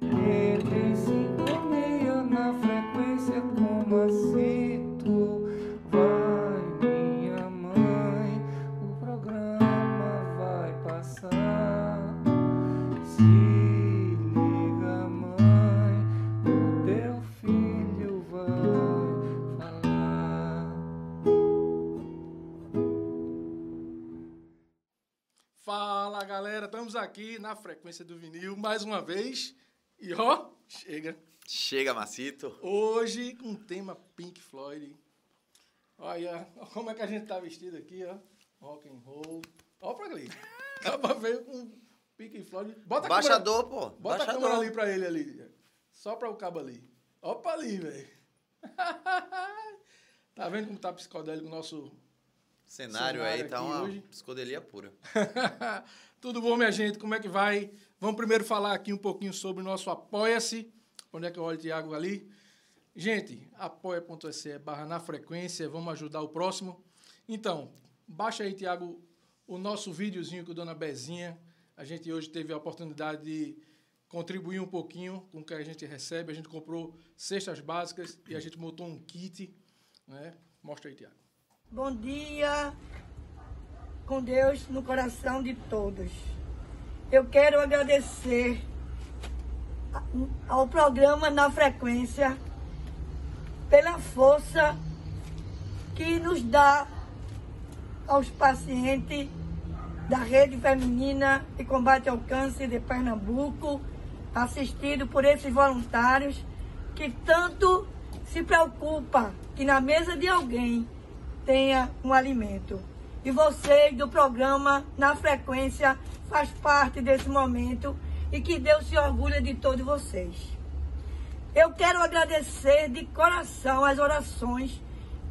85,6 na frequência com Macito. Vai, minha mãe, o programa vai passar. Se liga, mãe, o teu filho vai falar. Fala galera, estamos aqui na frequência do vinil mais uma vez. E ó, chega. Chega, Macito. Hoje com um tema Pink Floyd. Olha como é que a gente tá vestido aqui, ó. Rock and roll. Ó pra ali. Acaba veio com Pink Floyd. Bota a câmera, Baixador, pô. bota a Baixador. câmera ali pra ele ali. Só pra o cabo ali. Ó pra ali, velho. tá vendo como tá psicodélico o nosso Cenário, Cenário aí tá uma hoje. psicodelia pura. Tudo bom, minha gente? Como é que vai? Vamos primeiro falar aqui um pouquinho sobre o nosso Apoia-se. Onde é que eu olho o Thiago ali? Gente, apoia.se barra na frequência. Vamos ajudar o próximo. Então, baixa aí, Thiago, o nosso videozinho com a Dona Bezinha. A gente hoje teve a oportunidade de contribuir um pouquinho com o que a gente recebe. A gente comprou cestas básicas e a gente montou um kit. Né? Mostra aí, Thiago. Bom dia, com Deus no coração de todos. Eu quero agradecer ao programa Na Frequência pela força que nos dá aos pacientes da Rede Feminina de Combate ao Câncer de Pernambuco, assistido por esses voluntários que tanto se preocupa que na mesa de alguém tenha um alimento. E vocês do programa Na Frequência faz parte desse momento e que Deus se orgulha de todos vocês. Eu quero agradecer de coração as orações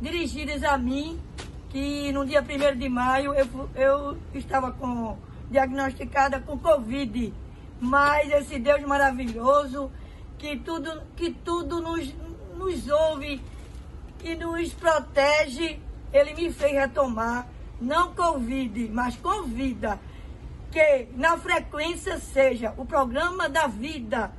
dirigidas a mim, que no dia 1 de maio eu, eu estava com, diagnosticada com Covid. Mas esse Deus maravilhoso, que tudo, que tudo nos, nos ouve e nos protege, ele me fez retomar, não Covid, mas com vida. Que na frequência seja o programa da vida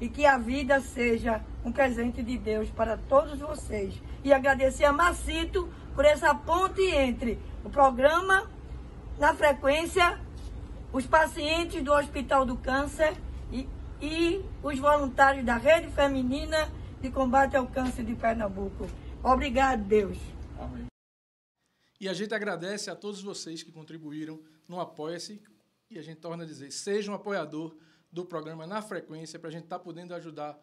e que a vida seja um presente de Deus para todos vocês. E agradecer a Macito por essa ponte entre o programa na frequência, os pacientes do Hospital do Câncer e, e os voluntários da Rede Feminina de Combate ao Câncer de Pernambuco. Obrigado, Deus. E a gente agradece a todos vocês que contribuíram no Apoia-se. E a gente torna a dizer, seja um apoiador do programa na frequência, para a gente estar podendo ajudar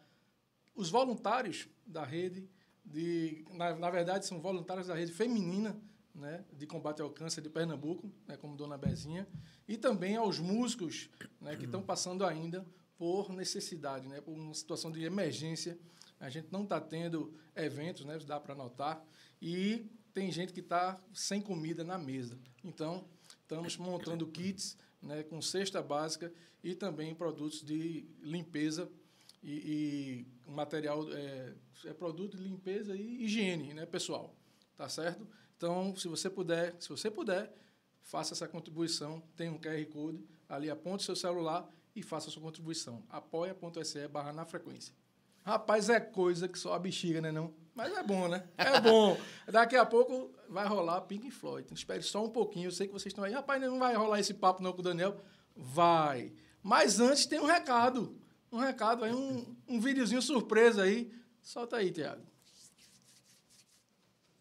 os voluntários da rede, de, na, na verdade, são voluntários da rede feminina né, de combate ao câncer de Pernambuco, né, como Dona Bezinha, e também aos músicos né, que estão passando ainda por necessidade, né, por uma situação de emergência. A gente não está tendo eventos, né, dá para notar, e tem gente que está sem comida na mesa. Então, estamos montando kits né, com cesta básica e também produtos de limpeza e, e material é, é produto de limpeza e higiene, né, pessoal, tá certo? Então, se você puder, se você puder, faça essa contribuição. Tem um QR code ali, aponte seu celular e faça a sua contribuição. apoia.se barra na frequência. Rapaz, é coisa que só a bexiga, né não? Mas é bom, né? É bom. Daqui a pouco vai rolar Pink Floyd. Então, espere só um pouquinho. Eu sei que vocês estão aí. Rapaz, não vai rolar esse papo não com o Daniel. Vai. Mas antes tem um recado. Um recado aí, um, um videozinho surpresa aí. Solta aí, Tiago.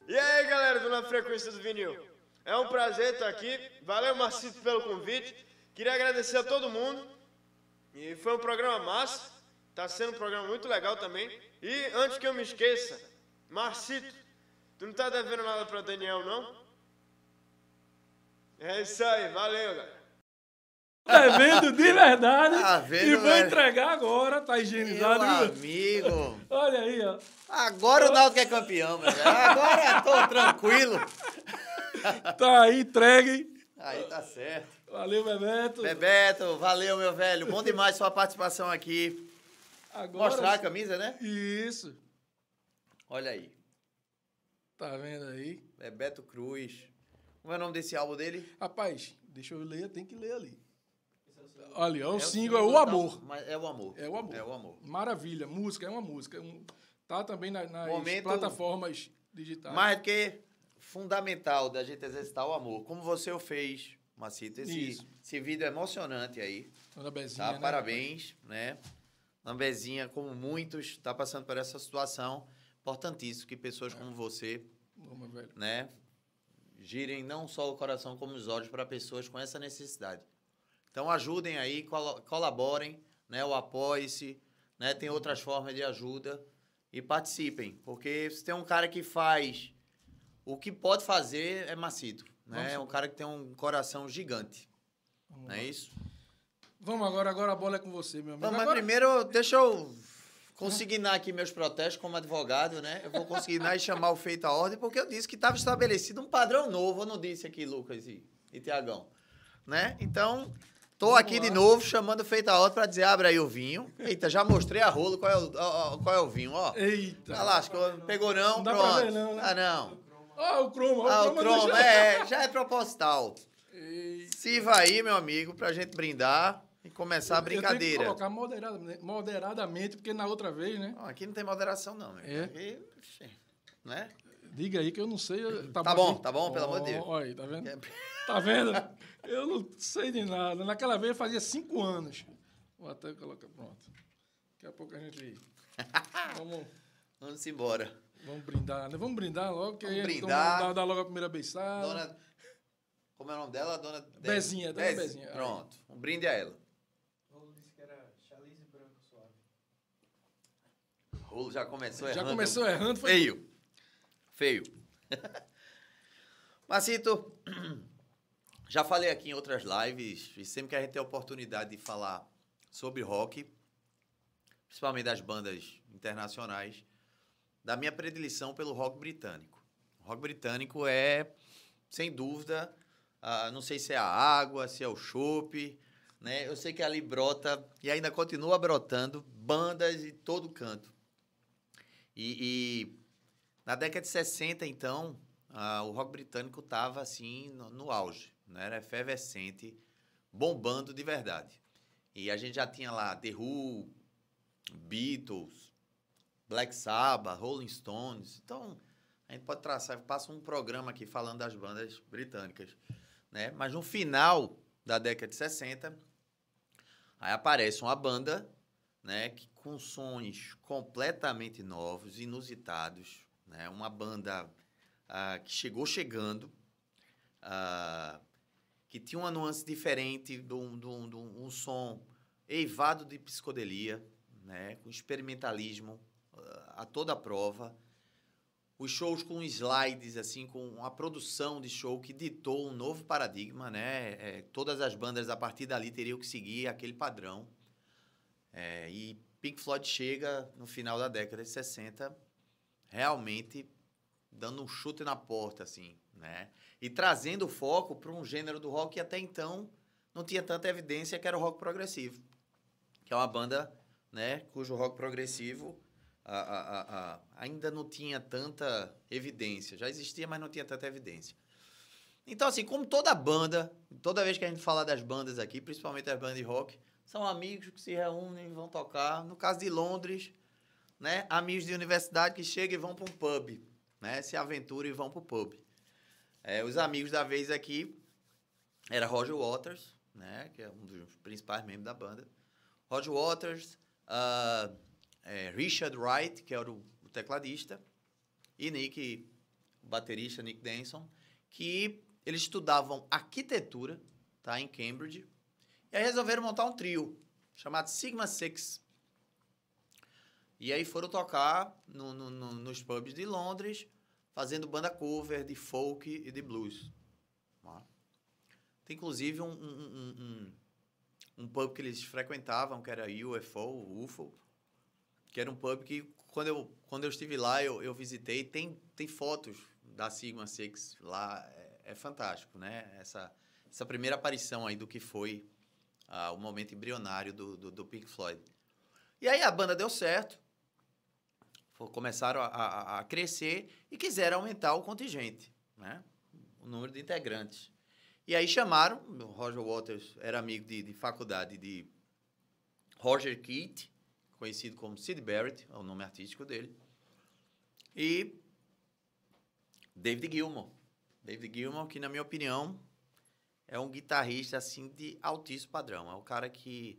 E aí, galera do Na Frequência do Vinil? É um prazer estar aqui. Valeu, Marcito, pelo convite. Queria agradecer a todo mundo. E foi um programa massa. Tá sendo um programa muito legal também. E antes que eu me esqueça, Marcito, tu não tá devendo nada pra Daniel, não? É isso aí, valeu, galera. É vendo de verdade. Tá vendo, e vou velho? entregar agora. Tá Meu higienizado. viu? amigo. Olha aí, ó. Agora o Náutico é campeão, meu velho. Agora eu tô tranquilo. Tá aí, entregue. Aí tá certo. Valeu, Bebeto. Bebeto, valeu, meu velho. Bom demais sua participação aqui. Agora, Mostrar a camisa, né? Isso. Olha aí. Tá vendo aí? Bebeto Cruz. Como é o nome desse álbum dele? Rapaz, deixa eu ler, tem que ler ali. Ali, ó, o É single é o tá- amor. mas é o amor. É o amor. É o amor. Maravilha, música, é uma música. Um- tá também na- nas Momento- plataformas digitais. Mais do que fundamental da gente exercitar o amor. Como você o fez, Macito. Esse, Isso. esse vídeo é emocionante aí. Dona Bezinha, Tá? né? Parabéns, né? Lambezinha, como muitos, está passando por essa situação. Importantíssimo que pessoas como você, Vamos, velho. né? Girem não só o coração como os olhos para pessoas com essa necessidade. Então ajudem aí, colo- colaborem, né? O apoie-se, né? Tem outras formas de ajuda e participem, porque se tem um cara que faz o que pode fazer é Macito, né? É um cara que tem um coração gigante, Vamos não é lá. isso? Vamos agora, agora a bola é com você, meu amigo. Não, mas Agora- primeiro, deixa eu consignar aqui meus protestos como advogado, né? Eu vou consignar e chamar o feito à ordem, porque eu disse que estava estabelecido um padrão novo. Eu não disse aqui, Lucas e, e Tiagão. Né? Então, tô Vamos aqui de lá. novo chamando o feito à ordem para dizer, abre aí o vinho. Eita, já mostrei a rolo qual é o, ó, qual é o vinho, ó. Eita. Tá lá, acho que eu- pegou não, Não pronto. ver não, né? Ah, não. Ah, o croma. Ah, o cromo, é, já é proposital. Eita. Sirva aí, meu amigo, pra gente brindar e começar a Eu tenho que brincadeira. colocar moderadamente, moderadamente, porque na outra vez, né? Não, aqui não tem moderação, não, meu. É? Aqui, né? Diga aí que eu não sei. eu- Tá bom, tá bom, pelo amor de Deus. Olha aí, tá vendo? É. Tá vendo? Eu não sei de nada. Naquela vez fazia cinco anos. Vou até colocar, pronto. Daqui a pouco a gente. Vamos, Vamos embora. vamos brindar, né? Vamos brindar logo, que Vamos brindar. dá, dá logo a primeira beiçada. Dona. Como é o nome dela? Dona. Bezinha, Dona Bez- Bezinha. Pronto. Um brinde a ela. Rolo disse que era chalice branco suave. O rolo já começou Já errando. começou errando, foi. Feio. Feio. Macito, já falei aqui em outras lives, e sempre que a gente tem a oportunidade de falar sobre rock, principalmente das bandas internacionais, da minha predileção pelo rock britânico. O rock britânico é, sem dúvida, não sei se é a água, se é o chopp, né? Eu sei que ali brota e ainda continua brotando bandas de todo canto. E, e na década de 60, então, o rock britânico estava assim no, no auge, né? era efervescente, bombando de verdade. E a gente já tinha lá The Who, Beatles, Black Sabbath, Rolling Stones. Então, a gente pode traçar, passa um programa aqui falando das bandas britânicas, né? Mas no final da década de 60, aí aparece uma banda, né, que com sons completamente novos, inusitados, né? Uma banda ah, que chegou chegando, ah, que tinha uma nuance diferente, de um, de um- de um- som eivado de psicodelia, né? Com experimentalismo ah, a toda prova. Os shows com slides, assim, com a produção de show que ditou um novo paradigma, né? É, todas as bandas a partir dali teriam que seguir aquele padrão. É, e Pink Floyd chega no final da década de 60, realmente dando um chute na porta, assim, né? E trazendo foco para um gênero do rock que até então não tinha tanta evidência, que era o rock progressivo. Que é uma banda, né, cujo rock progressivo a- a- a- ainda não tinha tanta evidência. Já existia, mas não tinha tanta evidência. Então, assim, como toda banda, toda vez que a gente fala das bandas aqui, principalmente as bandas de rock, são amigos que se reúnem e vão tocar. No caso de Londres, né, amigos de universidade que chegam e vão para um pub, né, se aventuram e vão para o pub. É, os amigos da vez aqui era Roger Waters, né, que é um dos principais membros da banda. Roger Waters, ah, é, Richard Wright, que era o, o tecladista, e Nick, o baterista Nick Denson, que eles estudavam arquitetura, tá, em Cambridge, e aí resolveram montar um trio chamado Sigma Six. E aí foram tocar no- no- no- nos pubs de Londres, fazendo banda cover de folk e de blues. Tem inclusive um, um, um, um- um pub que eles frequentavam, que era UFO, UFO, que era um pub que quando eu, quando eu estive lá, eu, eu visitei, tem, tem fotos da Sigma Six lá, é, é fantástico, né? Essa, essa primeira aparição aí do que foi ah, o momento embrionário do, do, do Pink Floyd. E aí a banda deu certo, começaram a, a, a crescer e quiseram aumentar o contingente, né? O número de integrantes. E aí chamaram, o Roger Waters era amigo de, de faculdade de Roger Keat, conhecido como Sid Barrett, é o nome artístico dele, e David Gilmour. David Gilmour, que na minha opinião é um guitarrista assim de altíssimo padrão. É o cara que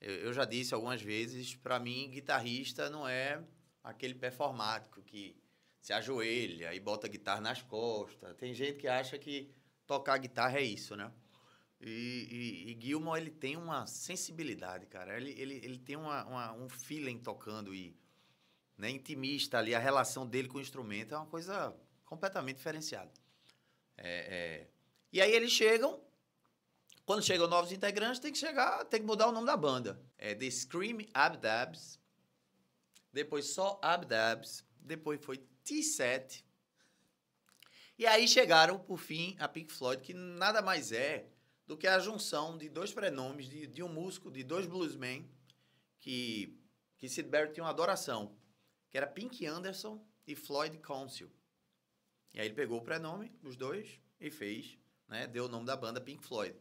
eu, já disse algumas vezes, para mim guitarrista não é aquele performático que se ajoelha e bota a guitarra nas costas. Tem gente que acha que tocar guitarra é isso, né? E, e, e Gilmour, ele tem uma sensibilidade, cara. Ele, ele, ele tem uma, uma, um feeling tocando e né, intimista ali. A relação dele com o instrumento é uma coisa completamente diferenciada. É, é... E aí eles chegam. Quando chegam novos integrantes, tem que chegar, tem que mudar o nome da banda. É The Scream Abdabs. Depois só Abdabs. Depois foi T7. E aí chegaram, por fim, a Pink Floyd, que nada mais é do que a junção de dois prenomes de, de um músico, de dois bluesmen, que, que Sid Barrett tinha uma adoração, que era Pink Anderson e Floyd Council. E aí ele pegou o prenome dos dois e fez, né, deu o nome da banda Pink Floyd.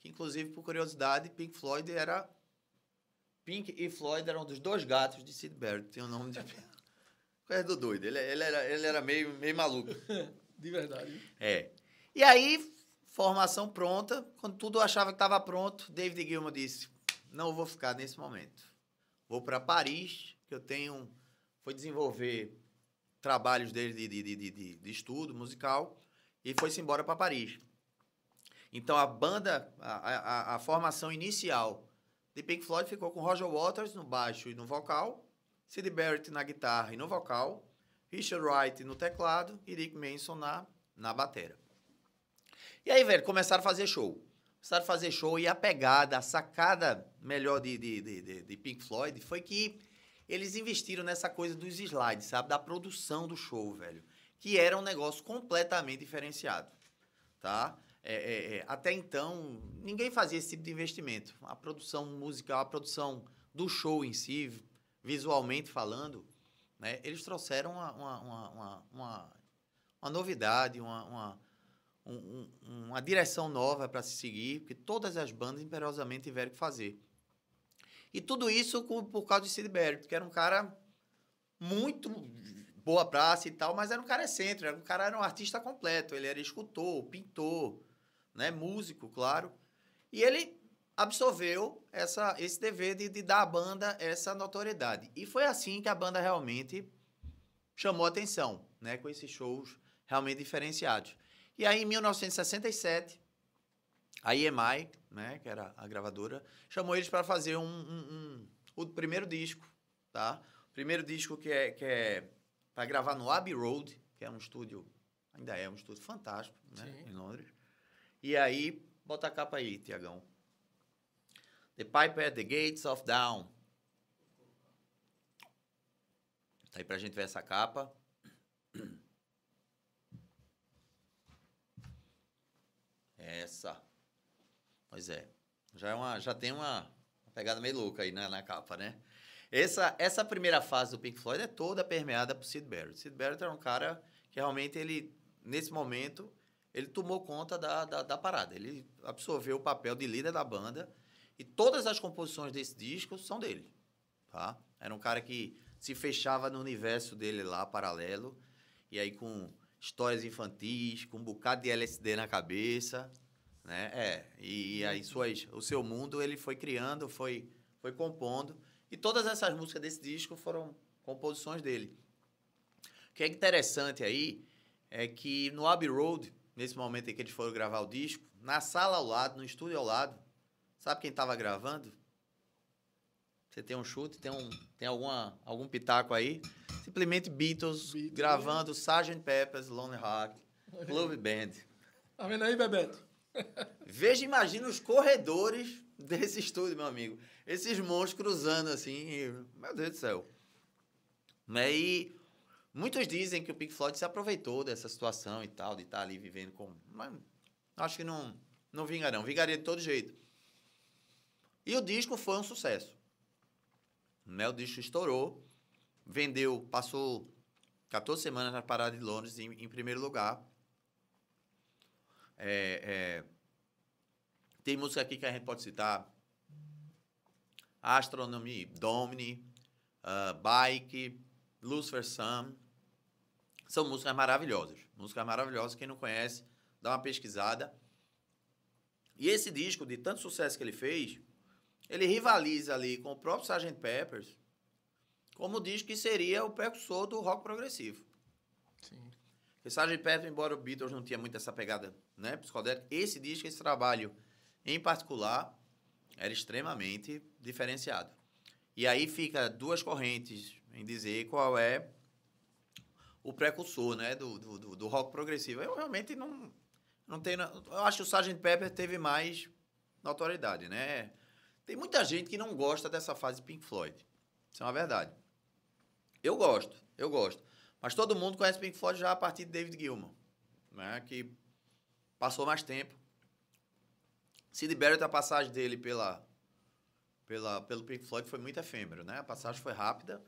Que, inclusive, por curiosidade, Pink Floyd era... Pink e Floyd eram dos dois gatos de Sid Barrett, tem o nome de... Coisa do doido, ele, ele, era, ele era meio, meio maluco. De verdade. É. E aí, formação pronta. Quando tudo achava que estava pronto, David Gilmour disse: Não vou ficar nesse momento. Vou para Paris, que eu tenho. Foi desenvolver trabalhos dele de, de, de, de, de estudo musical e foi-se embora para Paris. Então a banda, a, a, a, formação inicial de Pink Floyd ficou com Roger Waters no baixo e no vocal, Sid Barrett na guitarra e no vocal, Richard Wright no teclado e Rick Manson na, na batera. E aí, velho, começaram a fazer show. Começaram a fazer show e a pegada, a sacada melhor de, de, de, de Pink Floyd foi que eles investiram nessa coisa dos slides, sabe? Da produção do show, velho. Que era um negócio completamente diferenciado, tá? É, é, é, até então, ninguém fazia esse tipo de investimento. A produção musical, a produção do show em si, visualmente falando, né? Eles trouxeram uma, uma, uma, uma, uma novidade, uma, uma, um, uma direção nova para se seguir, porque todas as bandas imperiosamente tiveram que fazer. E tudo isso por causa de Sid Barrett, que era um cara muito boa praça e tal, mas era um cara excêntrico, era um cara era um artista completo, ele era escultor, pintor, né, músico, claro. E ele absorveu essa, esse dever de, de dar à banda essa notoriedade. E foi assim que a banda realmente chamou atenção, né, com esses shows realmente diferenciados. E aí, em 1967, a EMI, né, que era a gravadora, chamou eles para fazer um, um, um, o primeiro disco, tá? O primeiro disco que é, que é para gravar no Abbey Road, que é um estúdio, ainda é um estúdio fantástico, né, em Londres. E aí, bota a capa aí, Tiagão. The Piper at the Gates of Dawn. Tá aí pra gente ver essa capa. Essa. Pois é. Já, é uma, já tem uma pegada meio louca aí na, na capa, né? Essa, essa primeira fase do Pink Floyd é toda permeada por Sid Barrett. Sid Barrett era um cara que realmente ele, nesse momento, ele tomou conta da, da, da parada. Ele absorveu o papel de líder da banda e todas as composições desse disco são dele, tá? Era um cara que se fechava no universo dele lá, paralelo, e aí com histórias infantis, com um bocado de LSD na cabeça, né? É, e, e aí suas, o seu mundo ele foi criando, foi, foi compondo, e todas essas músicas desse disco foram composições dele. O que é interessante aí é que no Abbey Road, nesse momento em que eles foram gravar o disco, na sala ao lado, no estúdio ao lado, Sabe quem estava gravando? Você tem um chute, tem, um, tem alguma, algum pitaco aí? Simplesmente Beatles, Beatles gravando Sgt. Pepper's Lonely Heart Club Band. Tá vendo aí, Bebeto? Veja, imagina os corredores desse estúdio, meu amigo. Esses monstros cruzando assim, e, meu Deus do céu. Né, e muitos dizem que o Pink Floyd se aproveitou dessa situação e tal, de estar ali vivendo com... Mas acho que não, não vinga não, vingaria de todo jeito. E o disco foi um sucesso. Né? O disco estourou, vendeu, passou 14 semanas na parada de Londres em, em primeiro lugar. É, é, tem música aqui que a gente pode citar. Astronomy, Domini, uh, Bike, Lucifer Sun. São músicas maravilhosas. Músicas maravilhosas. Quem não conhece, dá uma pesquisada. E esse disco, de tanto sucesso que ele fez, ele rivaliza ali com o próprio Sgt. Peppers, como diz que seria o precursor do rock progressivo. Sim. Porque Sgt. Peppers, embora o Beatles não tinha muito essa pegada né, psicodélica, esse disco, esse trabalho em particular, era extremamente diferenciado. E aí fica duas correntes em dizer qual é o precursor né, do, do, do rock progressivo. Eu realmente não, não tenho... Eu acho que o Sgt. Pepper teve mais notoriedade, né? Tem muita gente que não gosta dessa fase Pink Floyd. Isso é uma verdade. Eu gosto, eu gosto. Mas todo mundo conhece Pink Floyd já a partir de David Gilmour, né? que passou mais tempo. Sid Barrett, a passagem dele pela, pela, pelo Pink Floyd foi muito efêmero, né? A passagem foi rápida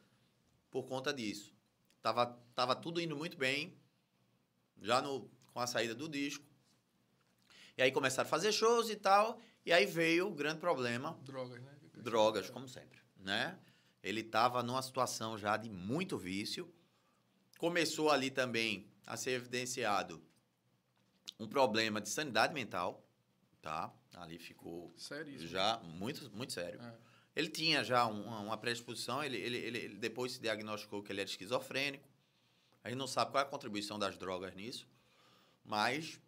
por conta disso. Tava, tava tudo indo muito bem, já no, com a saída do disco. E aí começaram a fazer shows e tal, e aí veio o grande problema. Drogas, né? Drogas, como sempre, né? Ele estava numa situação já de muito vício. Começou ali também a ser evidenciado um problema de sanidade mental, tá? Ali ficou Seríssimo. já muito, muito sério. É. Ele tinha já um- uma, uma predisposição, ele, ele, ele depois se diagnosticou que ele era esquizofrênico. A gente não sabe qual é a contribuição das drogas nisso, mas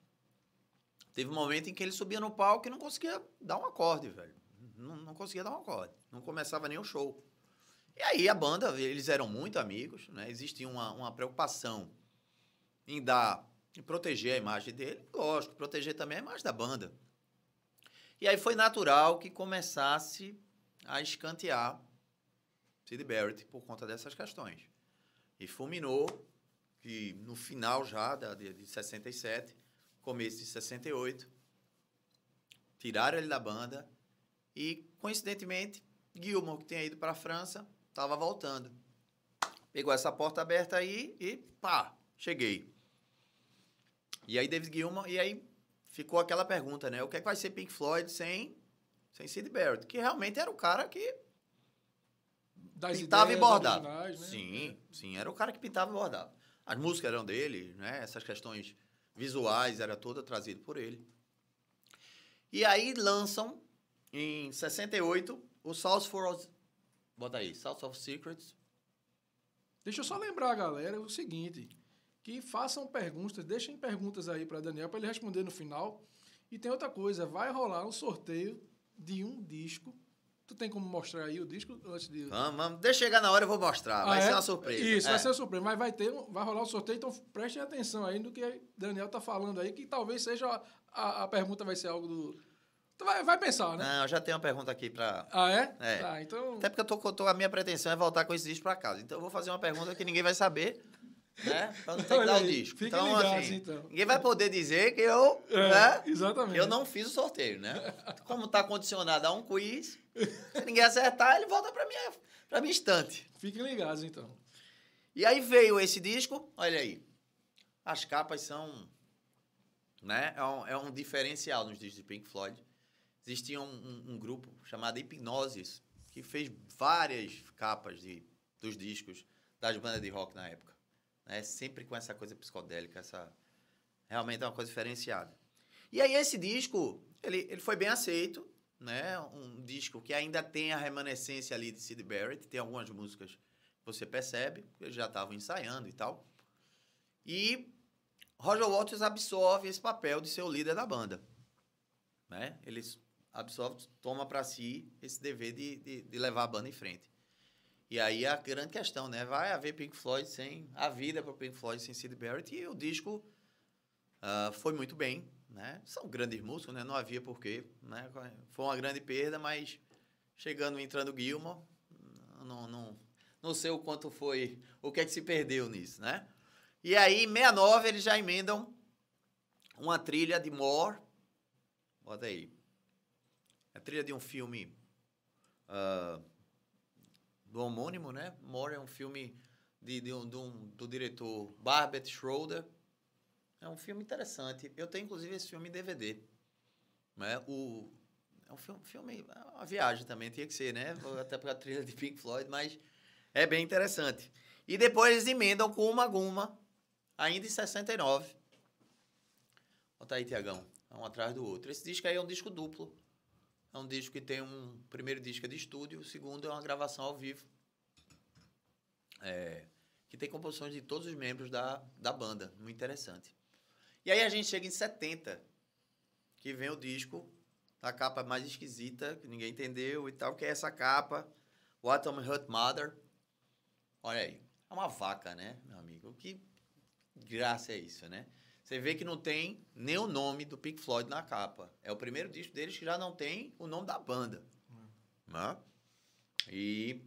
teve um momento em que ele subia no palco e não conseguia dar um acorde, velho. Não, não conseguia dar um acorde. Não começava nem o show. E aí a banda, eles eram muito amigos, né? Existia uma, uma preocupação em dar, em proteger a imagem dele. Lógico, proteger também a imagem da banda. E aí foi natural que começasse a escantear Sid Barrett por conta dessas questões. E fulminou que no final já da, de, de 67, começo de 68, tiraram ele da banda e, coincidentemente, Gilmour, que tinha ido para a França, estava voltando. Pegou essa porta aberta aí e pá, cheguei. E aí David Gilmour, e aí ficou aquela pergunta, né? O que é que vai ser Pink Floyd sem, sem Sid Barrett? Que realmente era o cara que Das pintava e bordava. né? Sim, sim, era o cara que pintava e bordava. As músicas eram dele, né? Essas questões visuais era toda trazida por ele. E aí lançam em 68 o South for Bota aí, South of Secrets. Deixa eu só lembrar, galera, o seguinte: que façam perguntas, deixem perguntas aí para Daniel para ele responder no final. E tem outra coisa, vai rolar um sorteio de um disco. Tu tem como mostrar aí o disco antes de Vamos, vamos. Deixa chegar na hora eu vou mostrar. Vai Ah, ser é? uma surpresa. Isso, É. vai ser uma surpresa. Mas vai ter, vai rolar um sorteio, então prestem atenção aí no que Daniel tá falando aí, que talvez seja a, a, a pergunta vai ser algo do. Tu vai, vai pensar, né? Não, eu já tenho uma pergunta aqui para. Ah, é? É. Tá, então. Até porque eu tô, tô- a minha pretensão é voltar com esse disco para casa. Então eu vou fazer uma pergunta que ninguém vai saber, né? Pra não ter que dar o disco. então, ligados, assim, então. ninguém vai poder dizer que eu, É, né? Exatamente. Eu não fiz o sorteio, né? Como tá condicionado a um quiz, se ninguém acertar, ele volta para minha, pra minha estante. Fiquem ligados, então. E aí veio esse disco, olha aí. As capas são. Né? É, um, é um diferencial nos discos de Pink Floyd. Existia um, um- um grupo chamado Hipnoses, que fez várias capas de, dos discos das bandas de rock na época. Né? Sempre com essa coisa psicodélica, essa. Realmente é uma coisa diferenciada. E aí esse disco, ele, ele foi bem aceito, né? Um disco que ainda tem a remanescência ali de Sid Barrett, tem algumas músicas que você percebe, que eles já estavam ensaiando e tal. E Roger Waters absorve esse papel de ser o líder da banda. Né? Ele absorve, toma para si esse dever de, de, de levar a banda em frente. E aí a grande questão, né? Vai haver Pink Floyd sem a vida para Pink Floyd sem Sid Barrett e o disco ah, foi muito bem, né? São grandes músicos, né? Não havia porquê, né? Foi uma grande perda, mas chegando entrando Gilmore, não, não, não sei o quanto foi, o que é que se perdeu nisso, né? E aí, em 69, eles já emendam uma trilha de More. Bota aí. A trilha de um filme ah, do homônimo, né? More é um filme de, de um, de um- do diretor Barbet Schroeder. É um filme interessante. Eu tenho, inclusive, esse filme em DVD. Né? O, é um filme, filme, é uma viagem também, tinha que ser, né? Até para a trilha de Pink Floyd, mas é bem interessante. E depois eles emendam com uma Guma, ainda em 69. Bota aí, Tiagão. Um atrás do outro. Esse disco aí é um disco duplo. É um disco que tem um primeiro disco é de estúdio, o segundo é uma gravação ao vivo. É, que tem composições de todos os membros da, da banda. Muito interessante. E aí a gente chega em 70, que vem o disco, a capa mais esquisita, que ninguém entendeu e tal, que é essa capa, What Atom Hurt Mother. Olha aí. É uma vaca, né, meu amigo? Que graça é isso, né? Você vê que não tem nem o nome do Pink Floyd na capa. É o primeiro disco deles que já não tem o nome da banda. Né? E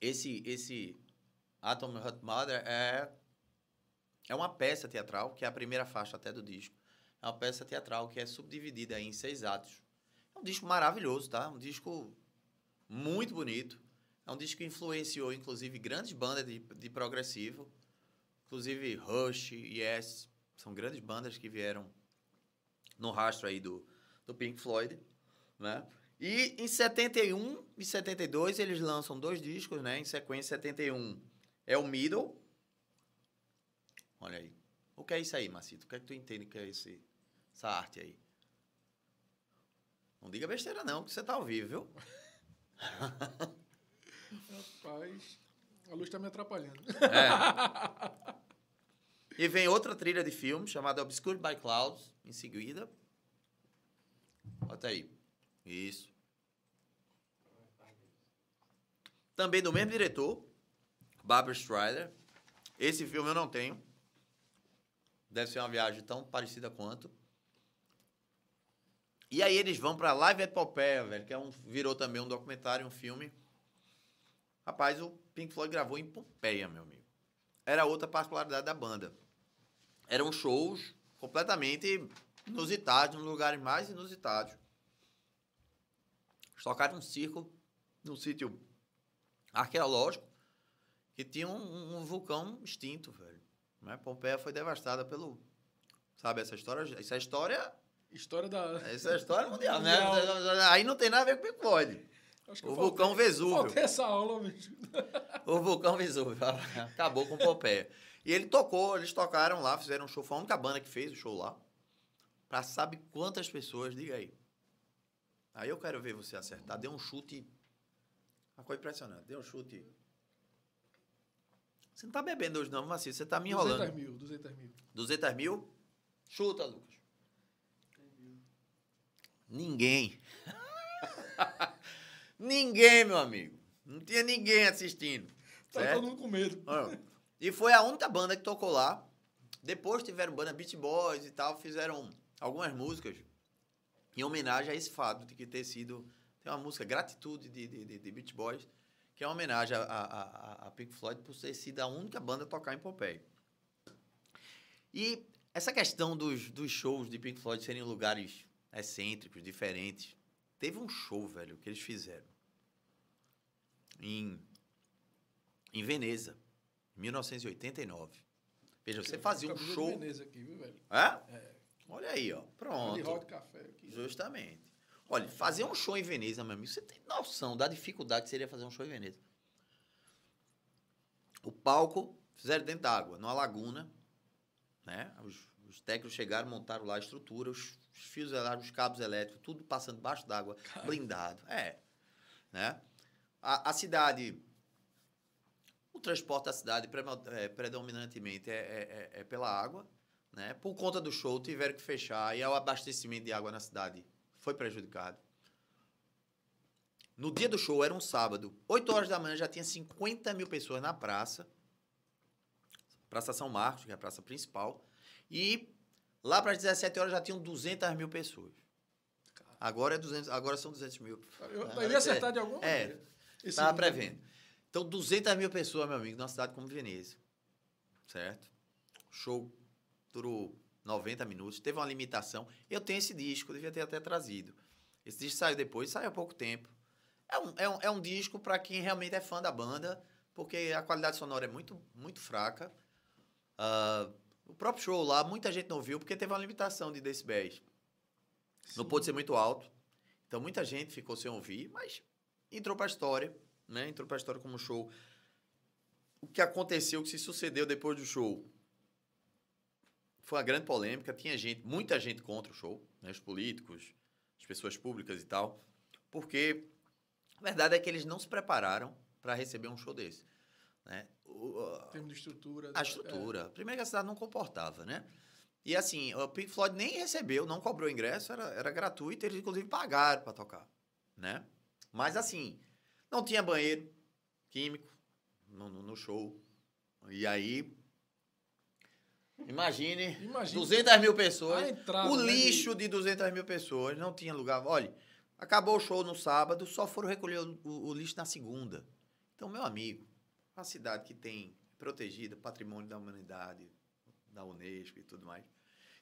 esse, esse Atom Hot Mother é, é uma peça teatral, que é a primeira faixa até do disco. É uma peça teatral que é subdividida em seis atos. É um disco maravilhoso, tá? Um disco muito bonito. É um disco que influenciou, inclusive, grandes bandas de, de progressivo. Inclusive Rush, Yes, são grandes bandas que vieram no rastro aí do, do Pink Floyd, né? E em 71 e 72 eles lançam dois discos, né? Em sequência, 71 é o Middle. Olha aí. O que é isso aí, Macito? O que é que tu entende que é esse, essa arte aí? Não diga besteira não, que você tá ao vivo, viu? Rapaz, a luz tá me atrapalhando. É. E vem outra trilha de filme chamada Obscured by Clouds, em seguida. Bota aí. Isso. Também do mesmo diretor, Barbara Strider. Esse filme eu não tenho. Deve ser uma viagem tão parecida quanto. E aí eles vão para Live at Pompeia, velho, que é um, virou também um documentário, um filme. Rapaz, o Pink Floyd gravou em Pompeia, meu amigo. Era outra particularidade da banda eram shows completamente inusitados, nos lugares mais inusitados. Eles tocaram um circo num sítio arqueológico que tinha um, um, vulcão extinto, velho. Né? Pompeia foi devastada pelo... Sabe essa história? Essa história... História da... Essa é a história mundial, né? Aí não tem nada a ver com Floyd. O vulcão Vesúvio. Faltei essa aula, bicho. O vulcão Vesúvio. Acabou com Pompeia. E ele tocou, eles tocaram lá, fizeram um show. Foi a única banda que fez o show lá. Pra sabe quantas pessoas, diga aí. Aí eu quero ver você acertar. Deu um chute. Uma coisa impressionante. Deu um chute. Você não tá bebendo hoje, não, Macio. Você tá me enrolando. 200 mil, 200 mil. 200 mil? Chuta, Lucas. Ninguém. ninguém, meu amigo. Não tinha ninguém assistindo. Tá certo? todo mundo com medo. E foi a única banda que tocou lá. Depois tiveram banda Beat Boys e tal, fizeram algumas músicas em homenagem a esse fato de que ter sido. Tem uma música Gratitude de, de, de Beach Boys, que é uma homenagem a, a, a, Pink Floyd por ter sido a única banda a tocar em Pompeia. E essa questão dos, dos shows de Pink Floyd serem lugares excêntricos, diferentes. Teve um show, velho, que eles fizeram em, em Veneza. 1989. Veja, você fazia um show. Aqui, viu, velho? É? é? Olha aí, ó. Pronto. Hot café aqui. Justamente. Olha, fazer um show em Veneza, meu amigo, você tem noção da dificuldade que seria fazer um show em Veneza. O palco fizeram dentro d'água, numa laguna, né? Os, os, técnicos chegaram, montaram lá a estrutura, os, os fios elétricos, os cabos elétricos, tudo passando debaixo d'água, blindado. É. Né? A, a cidade o transporte da cidade é, predominantemente é, é, é, é, pela água. Né? Por conta do show, tiveram que fechar e o abastecimento de água na cidade foi prejudicado. No dia do show, era um sábado, 8 horas da manhã, já tinha 50 mil pessoas na praça. Praça São Marcos, que é a praça principal. E lá para as 17 horas já tinham 200 mil pessoas. Agora, é 200, agora são 200 mil. Eu, eu ia acertar de alguma é, maneira. É, estava prevendo. Então, 200 mil pessoas, meu amigo, numa cidade como Veneza. Certo? Show durou 90 minutos, teve uma limitação. Eu tenho esse disco, devia ter até trazido. Esse disco saiu depois, saiu há pouco tempo. É um, é um, é um disco para quem realmente é fã da banda, porque a qualidade sonora é muito, muito fraca. Uh, O próprio show lá, muita gente não viu porque teve uma limitação de decibéis. Não pôde ser muito alto. Então muita gente ficou sem ouvir, mas entrou pra história, né? Entrou pra história como show. O que aconteceu, o que se sucedeu depois do show? Foi uma grande polêmica. Tinha gente, muita gente contra o show, né? Os políticos, as pessoas públicas e tal. Porque a verdade é que eles não se prepararam para receber um show desse. Né? O- Em termos de estrutura. a estrutura. Primeiro que a cidade não comportava, né? E assim, o Pink Floyd nem recebeu, não cobrou ingresso, era, era gratuito, eles inclusive pagaram para tocar, né? Mas assim, não tinha banheiro químico no, no- no show. E aí, imagine, Imagine 200 mil pessoas, a entrada, o né, lixo de 200 mil pessoas, não tinha lugar. Olha, acabou o show no sábado, só foram recolher o, o- o lixo na segunda. Então, meu amigo, uma cidade que tem protegida, patrimônio da humanidade, da Unesco e tudo mais.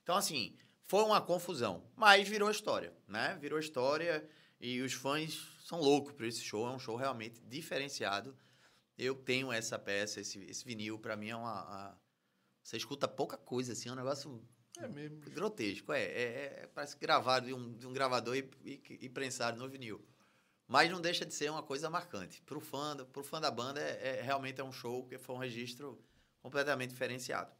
Então, assim, foi uma confusão, mas virou história, né? Virou história e os fãs são loucos por esse show, é um show realmente diferenciado. Eu tenho essa peça, esse, esse vinil, para mim é uma, uma- Você escuta pouca coisa, assim, é um negócio É mesmo. grotesco, é, é, é- parece gravado de um, de um gravador e, e, e prensado no vinil. Mas não deixa de ser uma coisa marcante. Pro fã, pro fã da banda, é, é- realmente é um show que foi um registro completamente diferenciado.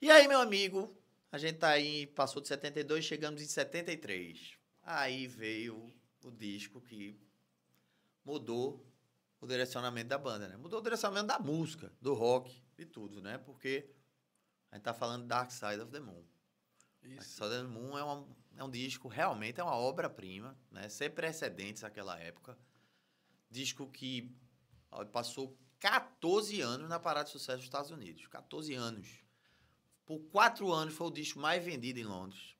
E aí, meu amigo, a gente tá aí, passou de 72, chegamos em 73. Aí veio o disco que mudou o direcionamento da banda, né? Mudou o direcionamento da música, do rock e tudo, né? Porque a gente tá falando Dark Side of the Moon. Dark Isso. Side of the Moon é, uma, é um disco, realmente é uma obra-prima, né? Sem precedentes naquela época. Disco que ó, passou 14 anos na parada de sucesso dos Estados Unidos. 14 anos. Por quatro anos foi o disco mais vendido em Londres.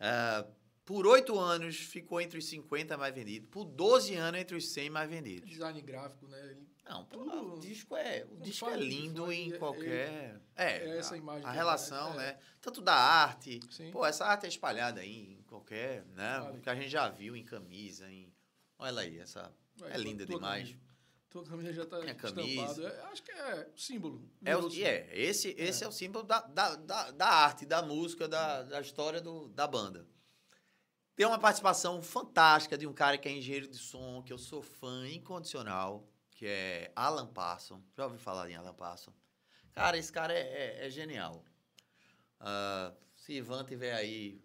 Ah, por oito anos ficou entre os 50 mais vendidos. Por 12 anos entre os 100 mais vendidos. Design gráfico, né? Ele- Não, Tudo- o disco é, o disco é lindo em é- qualquer. É, é essa a- imagem A que relação, aparece, é. né? Tanto da arte. Sim. Pô, essa arte é espalhada aí em qualquer, né? Vale. Que a gente já viu em camisa, em. Olha aí, essa. É linda tua demais. camisa. Tua camisa já tá Minha camisa. É, acho que é símbolo. É, o, grosso. e é, esse, esse é. o símbolo da, da, da, da arte, da música, da, da história do, da banda. Tem uma participação fantástica de um cara que é engenheiro de som, que eu sou fã incondicional, que é Alan Parson. Já ouviu falar em Alan Parson? Cara, esse cara é, é- é genial. Ah, se Ivan tiver aí.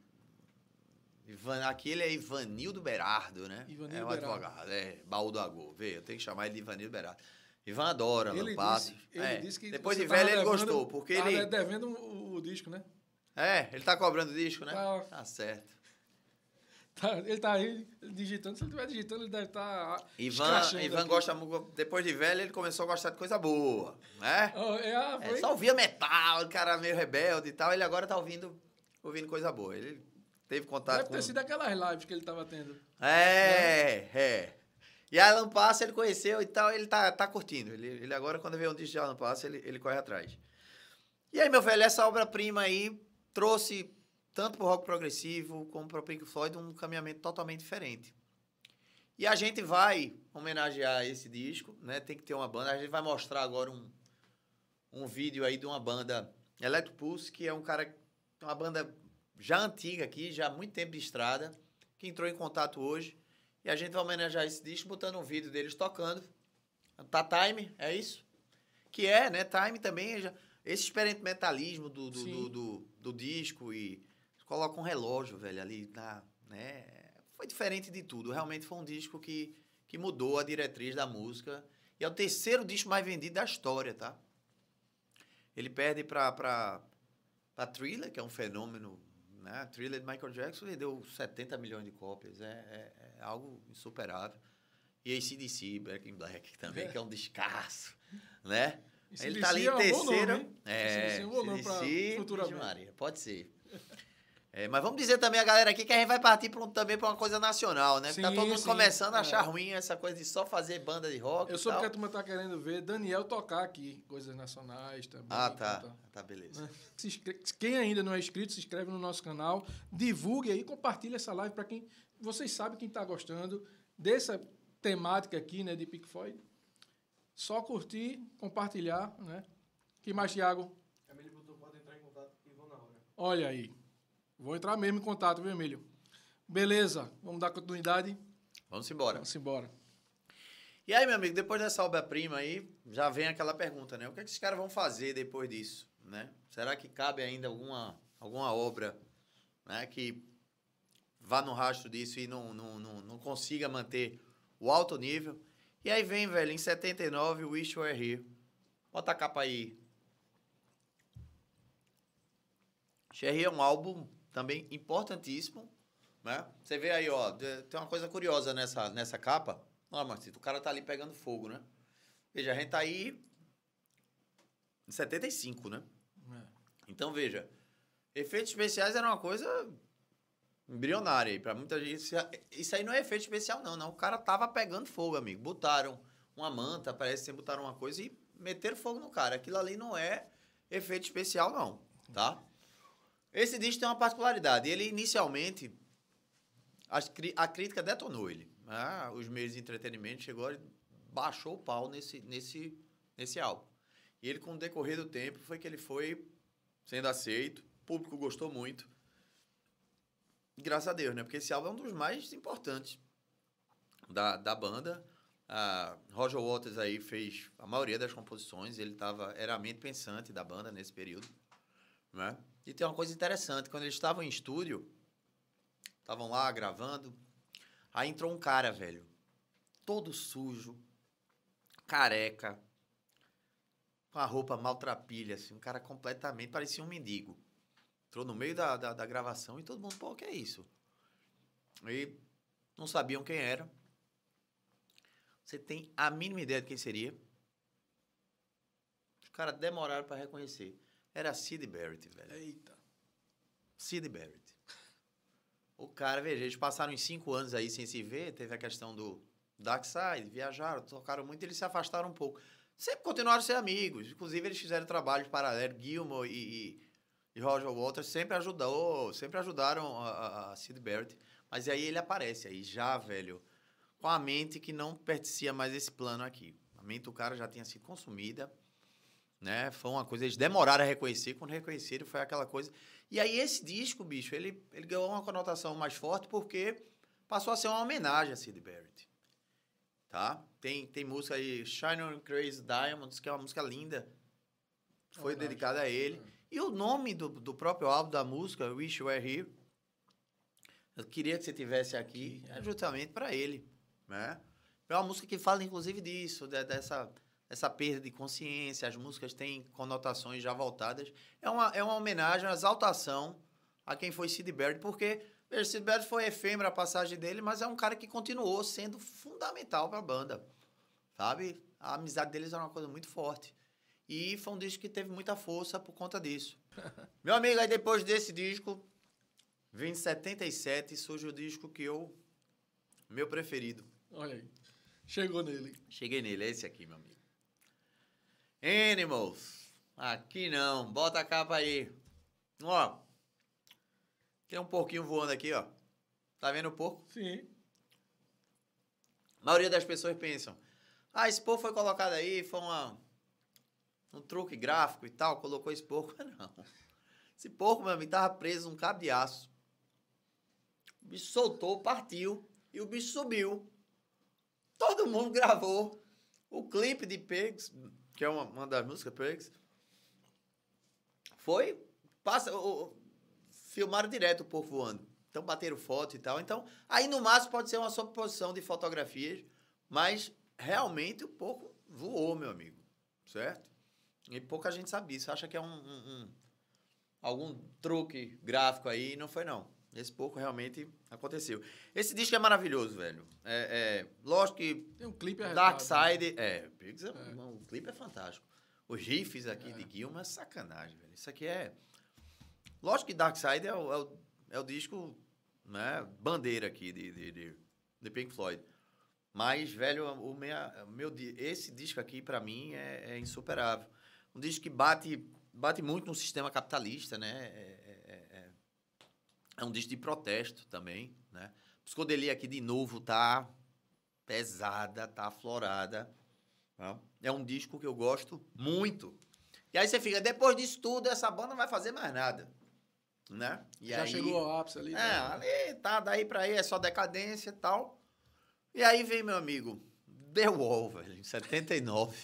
Ivan, aquele é Ivanildo Berardo, né? Ivanildo é o Berardo. advogado, é baú do Agô. Vê, eu tenho que chamar ele de Ivanildo Berardo. Ivan adora Alan Parson. ele É, disse que Depois de velho ele gostou, porque ele. devendo o, o disco, né? É, ele tá cobrando disco, né? Tá. Tá certo. Tá- ele tá aí digitando. Se ele estiver digitando, ele deve estar. Ivan, Ivan gosta mu- depois de velho, ele começou a gostar de coisa boa, né? é, ah, É, foi? só ouvia metal, o cara meio rebelde e tal, ele agora tá ouvindo, ouvindo coisa boa. Ele teve contato Deve com... ter sido aquelas lives que ele tava tendo. É, é. E a Alan Passo ele conheceu e tal, ele tá, tá curtindo. Ele, ele agora, quando vê um disco de Alan Passo, ele, ele corre atrás. E aí, meu velho, essa obra-prima aí trouxe, tanto pro rock progressivo como pro Pink Floyd, um caminhamento totalmente diferente. E a gente vai homenagear esse disco, né? Tem que ter uma banda. A gente vai mostrar agora um, um vídeo aí de uma banda, Electropulse, que é um cara, uma banda já antiga aqui, já há muito tempo de estrada, que entrou em contato hoje. E a gente vai homenagear esse disco botando um vídeo deles tocando. Tá Time, é isso? Que é, né? Time também. já- esse experimentalismo do, do, do, do, do disco e coloca um relógio, velho, ali, na, né? Foi diferente de tudo. Realmente foi um disco que, que mudou a diretriz da música. E é o terceiro disco mais vendido da história, tá? Ele perde pra, pra, pra Thriller, que é um fenômeno né? Thriller de Michael Jackson vendeu 70 milhões de cópias. É, é- é algo insuperável. E ACDC, Back in Black também, que é um descasso, né? Ele tá ali é em um bom terceiro. nome, é, é um bom nome pra AC/DC, futuramente. Vixe Maria, pode ser. É, mas vamos dizer também a galera aqui que a gente vai partir pra um- também para uma coisa nacional, né? Porque tá Sim, todo mundo sim, começando a achar é. ruim essa coisa de só fazer banda de rock. Eu e soube que a turma tá querendo ver Daniel tocar aqui, coisas nacionais também. Ah, tá. então Tá, beleza. né? Se inscre- Quem ainda não é inscrito, se inscreve no nosso canal, divulgue aí, compartilhe essa live para quem vocês sabem quem está gostando dessa temática aqui, né, de Pink Floyd. Só curtir, compartilhar, né? Que mais, Thiago? Camille botou pode Olha aí. Vou entrar mesmo em contato, viu, Emílio? Beleza, vamos dar continuidade? Vamos embora. Vamos embora. E aí, meu amigo, depois dessa obra-prima aí, já vem aquela pergunta, né? O que, é que esses caras vão fazer depois disso, né? Será que cabe ainda alguma, alguma obra né, que vá no rastro disso e não, não, não, não consiga manter o alto nível? E aí vem, velho, em 79, o Wish Were Here. Bota a capa aí. Cherry é um álbum também importantíssimo, né? Você vê aí, ó, tem uma coisa curiosa nessa, nessa capa. Ó, Marcito, o cara tá ali pegando fogo, né? Veja, a gente tá aí em 75, né? É. Então, veja, efeitos especiais era uma coisa embrionária aí. Pra muita gente, isso aí não é efeito especial, não, não. O cara tava pegando fogo, amigo. Botaram uma manta, parece que botaram uma coisa e meteram fogo no cara. Aquilo ali não é efeito especial, não, tá? Esse disco tem uma particularidade. Ele, inicialmente, a, a crítica detonou ele. Ah, os meios de entretenimento chegou e baixou o pau nesse, nesse, nesse álbum. E ele, com o decorrer do tempo, foi que ele foi sendo aceito, o público gostou muito. Graças a Deus, né? Porque esse álbum é um dos mais importantes da, da banda. A Roger Waters aí fez a maioria das composições, ele tava, era a mente pensante da banda nesse período. Né? E tem uma coisa interessante, quando eles estavam em estúdio, estavam lá gravando, Aí entrou um cara, velho, todo sujo, careca, com a roupa maltrapilha, assim, um cara completamente, parecia um mendigo. Entrou no meio da, da, da gravação e todo mundo, pô, o que é isso? E não sabiam quem era. Você tem a mínima ideia de quem seria? Os caras demoraram para reconhecer. Era Sid Barrett, velho. Eita. Sid Barrett. O cara, veja, eles passaram em cinco anos aí sem se ver, teve a questão do Dark Side, viajaram, tocaram muito, eles se afastaram um pouco. Sempre continuaram a ser amigos, inclusive eles fizeram trabalhos paralelos, Gilmore e, e, Roger Waters sempre ajudou, sempre ajudaram a, a, a Sid Barrett, mas aí ele aparece aí já, velho, com a mente que não pertencia mais a esse plano aqui. A mente do cara já tinha sido consumida, né? Foi uma coisa, eles demoraram a reconhecer, quando reconheceram foi aquela coisa. E aí esse disco, bicho, ele, ele ganhou uma conotação mais forte porque passou a ser uma homenagem a Sid Barrett. Tá? Tem, tem música aí, Shine on Crazy Diamonds, que é uma música linda. Foi homenagem. dedicada a ele. É. E o nome do, do próprio álbum da música, Wish You Were Here, eu queria que você tivesse aqui, é justamente para ele, né? É uma música que fala, inclusive, disso, de, dessa essa perda de consciência, as músicas têm conotações já voltadas. É uma, é uma homenagem, uma exaltação a quem foi Sid Barrett, porque veja, Sid Barrett foi efêmera a passagem dele, mas é um cara que continuou sendo fundamental para a banda, sabe? A amizade deles era uma coisa muito forte. E foi um disco que teve muita força por conta disso. Meu amigo, aí depois desse disco, vem em 77 surge o disco que eu... Meu preferido. Olha aí. Chegou nele. Cheguei nele, é esse aqui, meu amigo. Animals. Aqui não. Bota a capa aí. Ó. Tem um porquinho voando aqui, ó. Tá vendo o porco? Sim. A maioria das pessoas pensam: ah, esse porco foi colocado aí, foi uma, um truque gráfico e tal, colocou esse porco. Não. Esse porco, meu amigo, tava preso num cabo de aço. O bicho soltou, partiu e o bicho subiu. Todo mundo gravou o clipe de Pigs, que é uma, uma das músicas, Pigs, foi, passa, o, filmaram direto o povo voando. Então bateram foto e tal. Então, aí no máximo pode ser uma sobreposição de fotografias, mas realmente o porco voou, meu amigo. Certo? E pouca gente sabe isso. Acha que é um, um, um algum truque gráfico aí, não foi não. Esse pouco realmente aconteceu. Esse disco é maravilhoso, velho. É, é lógico que. Tem um clipe Dark Side. Né? É, é, é. o clipe é fantástico. Os riffs aqui é. de Gilman é sacanagem, velho. Isso aqui é. Lógico que Dark Side é o, é o, é o disco, né, bandeira aqui de, de, de, de Pink Floyd. Mas, velho, o minha, meu, esse disco aqui, para mim, é, é, insuperável. Um disco que bate, bate muito no sistema capitalista, né? É, um disco de protesto também, né? Psicodelia aqui de novo tá pesada, tá aflorada. Né? É um disco que eu gosto muito. E aí você fica, depois disso tudo, essa banda não vai fazer mais nada. né? E Já aí, chegou ao ápice ali. É, né? ali tá, daí pra aí é só decadência e tal. E aí vem meu amigo, The Wall, velho, em 79.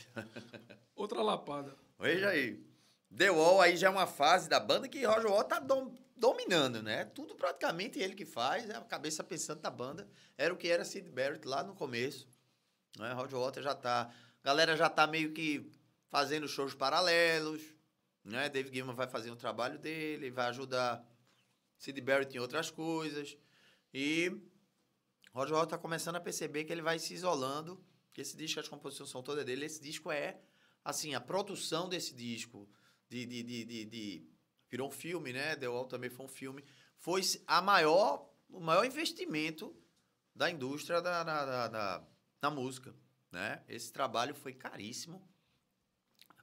Outra lapada. Veja aí. The Wall aí já é uma fase da banda que Roger Wall tá dom- dominando, né? Tudo praticamente ele que faz, é a cabeça pensante da banda. Era o que era Sid Barrett lá no começo. Né? Roger Waters já tá... A galera já tá meio que fazendo shows paralelos, né? David Gilmour vai fazer um trabalho dele, vai ajudar Sid Barrett em outras coisas. E Roger Waters tá começando a perceber que ele vai se isolando, esse disco, as composições são todas dele. Esse disco é, assim, a produção desse disco de, de, de, de, virou um filme, né? The Wall também foi um filme. Foi a maior, o maior investimento da indústria da, da, da, da- música, né? Esse trabalho foi caríssimo.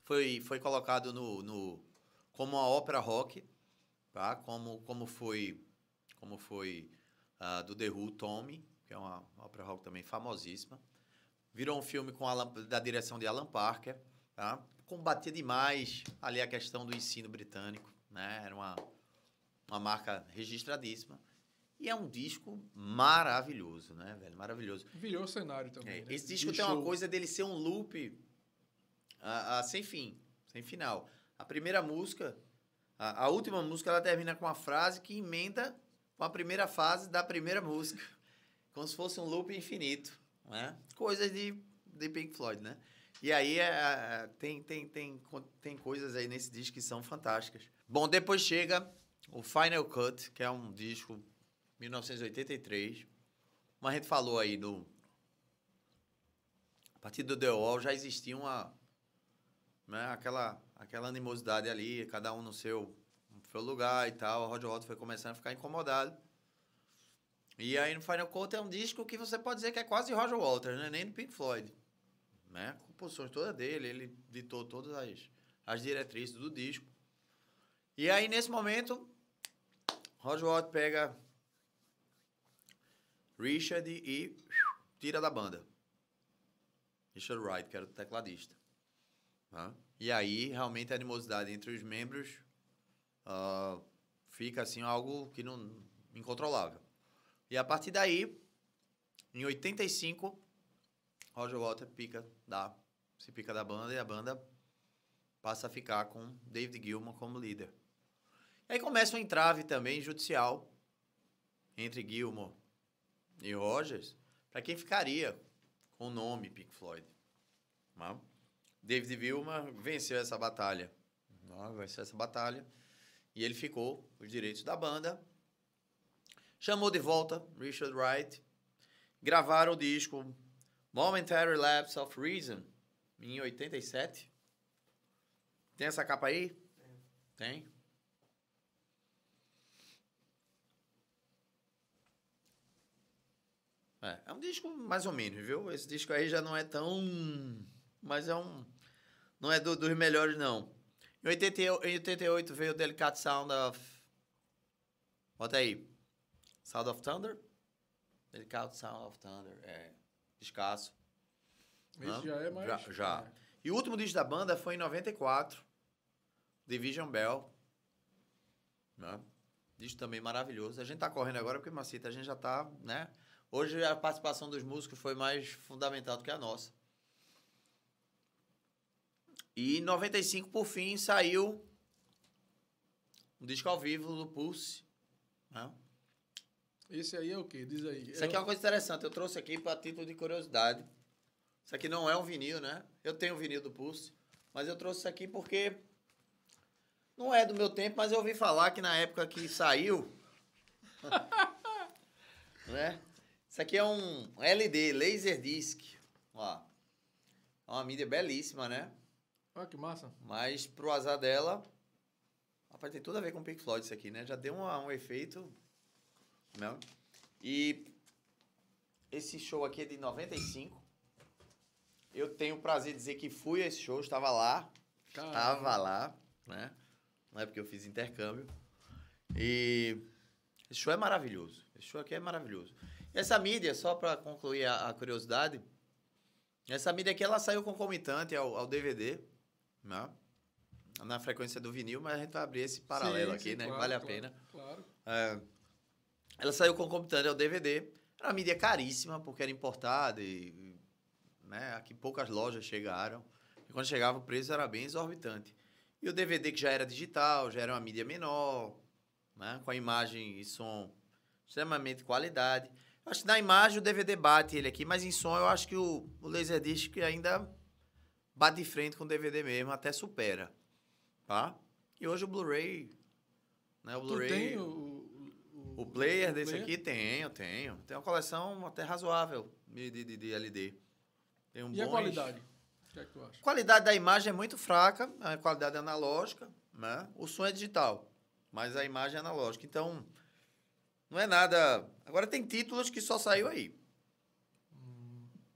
Foi, foi colocado no, no como uma ópera rock, tá? Como como foi como foi ah, do The Who, Tommy, que é uma ópera rock também famosíssima. Virou um filme com Alan- da direção de Alan Parker, tá? Combatia demais ali a questão do ensino britânico, né? Era uma, uma marca registradíssima. E é um disco maravilhoso, né, velho? Maravilhoso. Virou cenário também. É, né? esse disco De tem uma coisa dele ser um loop ah, ah, sem fim, sem final. A primeira música, a, a última música, ela termina com uma frase que emenda com a primeira fase da primeira música. Como se fosse um loop infinito. Né? Coisas de, de Pink Floyd, né? E aí é, é, tem, tem, tem, tem coisas aí nesse disco que são fantásticas. Bom, depois chega o Final Cut, que é um disco 1983. Como a gente falou aí no, a partir do The Wall já existia uma, né, aquela, aquela animosidade ali, cada um no seu, no seu lugar e tal. O Roger Waters foi começando a ficar incomodado. E aí no Final Cut é um disco que você pode dizer que é quase Roger Waters, né? Nem do Pink Floyd. Né? Composições todas dele, ele ditou todas as, as diretrizes do disco. E aí nesse momento, Roger Waters pega Richard e tira da banda. Richard Wright, que era o tecladista. Tá? E aí, realmente, a animosidade entre os membros ah, fica assim algo que não incontrolável. E a partir daí, em 85, Roger Waters pica da, se pica da banda e a banda passa a ficar com David Gilmour como líder. E aí começa um entrave também judicial entre Gilmour e Rogers para quem ficaria com o nome Pink Floyd. Né? David Gilmour venceu essa batalha. Né? Venceu essa batalha. E ele ficou os direitos da banda. Chamou de volta Richard Wright. Gravaram o disco Momentary Lapse of Reason em 87. Tem essa capa aí? Tem. É, é um disco mais ou menos, viu? Esse disco aí já não é tão. Mas é um. Não é do- dos melhores, não. Em 88, em 88 veio o Delicate Sound of. Bota aí. Sound of Thunder? Delicate Sound of Thunder. É. Escasso. Esse Hã? já é mais. Já. já. é. E o último disco da banda foi em 94. Division Bell. Né? Disco também maravilhoso. A gente tá correndo agora porque, Macita, a gente já tá, né? Hoje a participação dos músicos foi mais fundamental do que a nossa. E em 95, por fim, saiu um disco ao vivo do Pulse. Né? Esse aí é o quê? Diz aí. Isso aqui é uma coisa interessante. Eu trouxe aqui para título de curiosidade. Isso aqui não é um vinil, né? Eu tenho o vinil do Pulse, mas eu trouxe isso aqui porque não é do meu tempo, mas eu ouvi falar que na época que saiu, né? Isso aqui é um LD, Laserdisc. Ó. É uma mídia belíssima, né? Olha que massa. Mas pro azar dela, rapaz, tem tudo a ver com Pink Floyd isso aqui, né? Já deu uma- um efeito, né? E esse show aqui é de 95. Eu tenho o prazer de dizer que fui a esse show, estava lá, Caramba. estava lá, né? Não é porque eu fiz intercâmbio. E esse show é maravilhoso. Esse show aqui é maravilhoso. E essa mídia, só para concluir a, a curiosidade, essa mídia aqui ela saiu concomitante ao, ao DVD, né? na frequência do vinil, mas a gente vai abrir esse paralelo Sim, aqui, sim, né? claro, vale a claro, pena. Claro. É, ela saiu concomitante ao DVD. Era uma mídia caríssima, porque era importada e né, aqui poucas lojas chegaram. E quando chegava o preço era bem exorbitante. E o DVD que já era digital, já era uma mídia menor, né, com a imagem e som extremamente qualidade. Eu acho que na imagem o DVD bate ele aqui, mas em som eu acho que o, o Laserdisc ainda bate de frente com o DVD mesmo, até supera. Tá? E hoje o Blu-ray... Né, o Blu-ray... o, player desse player? aqui tenho, tenho. Tem uma coleção até razoável de, de- de LD. Tem um E a bons- qualidade? O que é que tu acha? A qualidade da imagem é muito fraca, a qualidade é analógica, né? O som é digital, mas a imagem é analógica. Então, não é nada. Agora tem títulos que só saiu aí.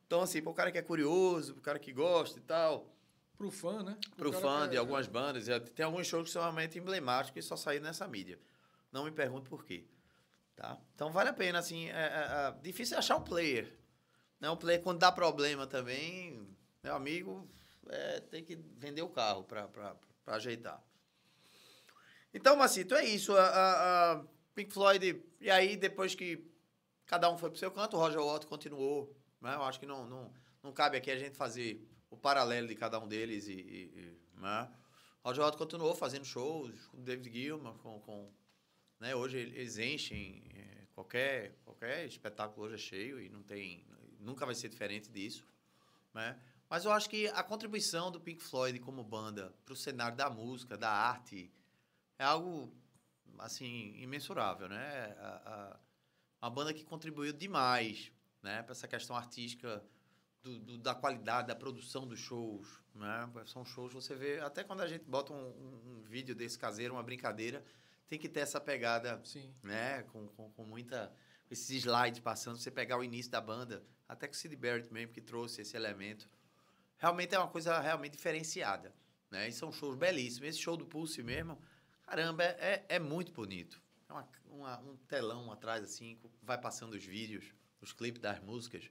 Então, assim, para o cara que é curioso, para o cara que gosta e tal, Pro fã, né? para o fã de algumas bandas, é, tem alguns shows que são realmente emblemáticos e só saíram nessa mídia. Não me pergunte por quê. Tá? Então vale a pena, assim, é, é- é difícil achar um player. Né? Um player, quando dá problema também, meu amigo, é, tem que vender o carro para ajeitar. Então, Macito, é isso. A, a- a Pink Floyd, e aí depois que cada um foi pro seu canto, o Roger Waters continuou. Né? Eu acho que não, não, não cabe aqui a gente fazer o paralelo de cada um deles. E, e, e, né? Roger Waters continuou fazendo shows com o David Gilmour, com, com, né? Hoje eles enchem é, qualquer, qualquer espetáculo hoje é cheio e não tem, nunca vai ser diferente disso, né? Mas eu acho que a contribuição do Pink Floyd como banda para o cenário da música, da arte, é algo assim imensurável, né? A, a, uma banda que contribuiu demais, né, para essa questão artística do, do- da qualidade da produção dos shows, né? São shows você vê até quando a gente bota um, um- um vídeo desse caseiro, uma brincadeira, tem que ter essa pegada Sim. né? Com, com, com muita. Esses slides passando, você pegar o início da banda, até que o Sid Barrett mesmo que trouxe esse elemento. Realmente é uma coisa realmente diferenciada. Né? E são shows belíssimos. Esse show do Pulse mesmo, caramba, é, é, muito bonito. É uma, uma- um telão atrás, assim, com- vai passando os vídeos, os clipes das músicas.